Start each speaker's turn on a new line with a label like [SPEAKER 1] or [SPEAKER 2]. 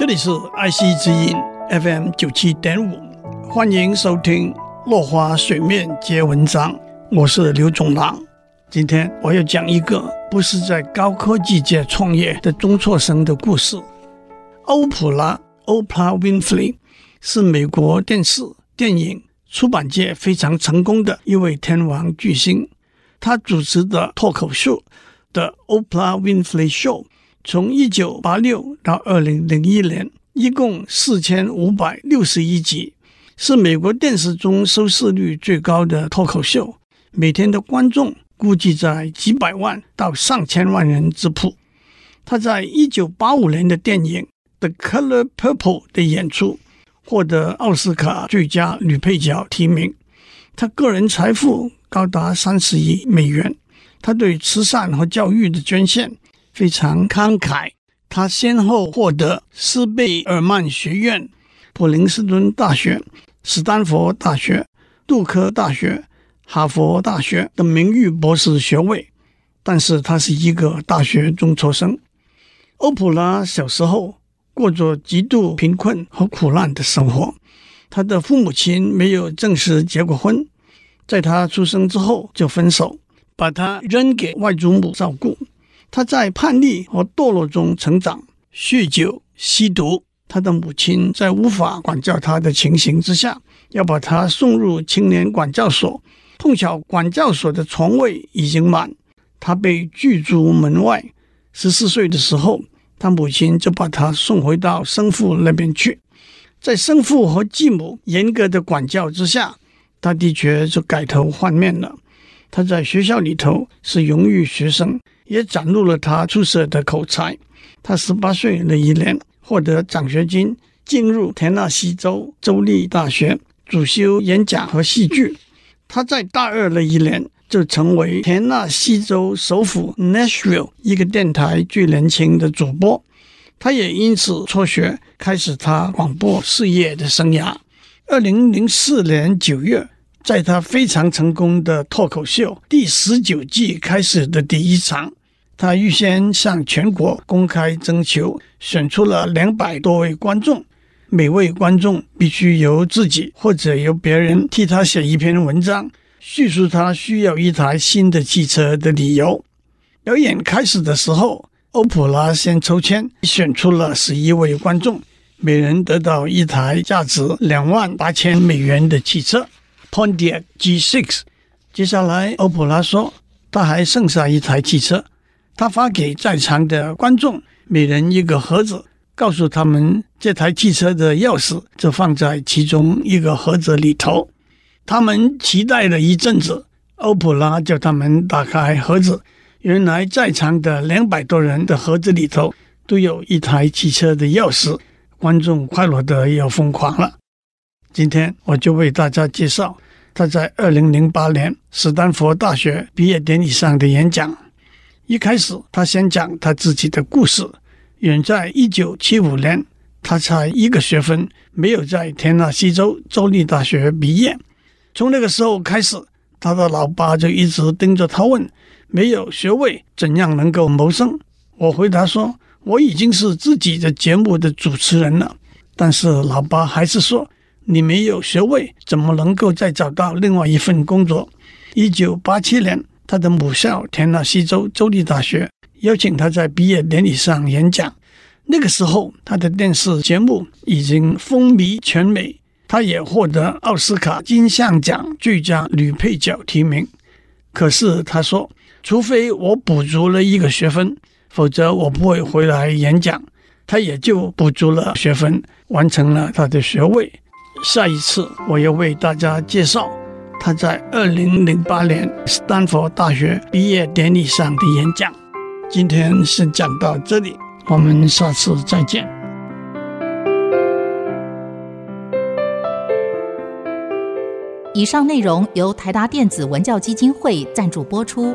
[SPEAKER 1] 这里是爱惜之音 FM 九七点五，欢迎收听《落花水面皆文章》，我是刘总郎。今天我要讲一个不是在高科技界创业的中辍生的故事。欧普拉 （Oprah Winfrey） 是美国电视、电影、出版界非常成功的一位天王巨星。他主持的脱口秀《The Oprah Winfrey Show》从一九八六到二零零一年，一共四千五百六十一集，是美国电视中收视率最高的脱口秀，每天的观众。估计在几百万到上千万人之谱。他在一九八五年的电影《The Color Purple》的演出获得奥斯卡最佳女配角提名。他个人财富高达三十亿美元。他对慈善和教育的捐献非常慷慨。他先后获得斯贝尔曼学院、普林斯顿大学、斯坦福大学、杜克大学。哈佛大学的名誉博士学位，但是他是一个大学中辍生。欧普拉小时候过着极度贫困和苦难的生活，他的父母亲没有正式结过婚，在他出生之后就分手，把他扔给外祖母照顾。他在叛逆和堕落中成长，酗酒、吸毒。他的母亲在无法管教他的情形之下，要把他送入青年管教所。碰巧管教所的床位已经满，他被拒诸门外。十四岁的时候，他母亲就把他送回到生父那边去。在生父和继母严格的管教之下，他的确就改头换面了。他在学校里头是荣誉学生，也展露了他出色的口才。他十八岁那一年获得奖学金，进入田纳西州州立大学，主修演讲和戏剧。他在大二那一年就成为田纳西州首府 Nashville 一个电台最年轻的主播，他也因此辍学，开始他广播事业的生涯。二零零四年九月，在他非常成功的脱口秀第十九季开始的第一场，他预先向全国公开征求，选出了两百多位观众。每位观众必须由自己或者由别人替他写一篇文章，叙述他需要一台新的汽车的理由。表演开始的时候，欧普拉先抽签选出了十一位观众，每人得到一台价值两万八千美元的汽车 Pontiac G6。接下来，欧普拉说他还剩下一台汽车，他发给在场的观众每人一个盒子。告诉他们，这台汽车的钥匙就放在其中一个盒子里头。他们期待了一阵子，欧普拉叫他们打开盒子，原来在场的两百多人的盒子里头都有一台汽车的钥匙。观众快乐的要疯狂了。今天我就为大家介绍他在二零零八年斯坦福大学毕业典礼上的演讲。一开始，他先讲他自己的故事。远在一九七五年，他才一个学分没有在田纳西州州立大学毕业。从那个时候开始，他的老爸就一直盯着他问：“没有学位怎样能够谋生？”我回答说：“我已经是自己的节目的主持人了。”但是老爸还是说：“你没有学位，怎么能够再找到另外一份工作？”一九八七年，他的母校田纳西州州立大学。邀请他在毕业典礼上演讲。那个时候，他的电视节目已经风靡全美，他也获得奥斯卡金像奖最佳女配角提名。可是他说：“除非我补足了一个学分，否则我不会回来演讲。”他也就补足了学分，完成了他的学位。下一次，我要为大家介绍他在二零零八年斯坦福大学毕业典礼上的演讲。今天先讲到这里，我们下次再见。
[SPEAKER 2] 以上内容由台达电子文教基金会赞助播出。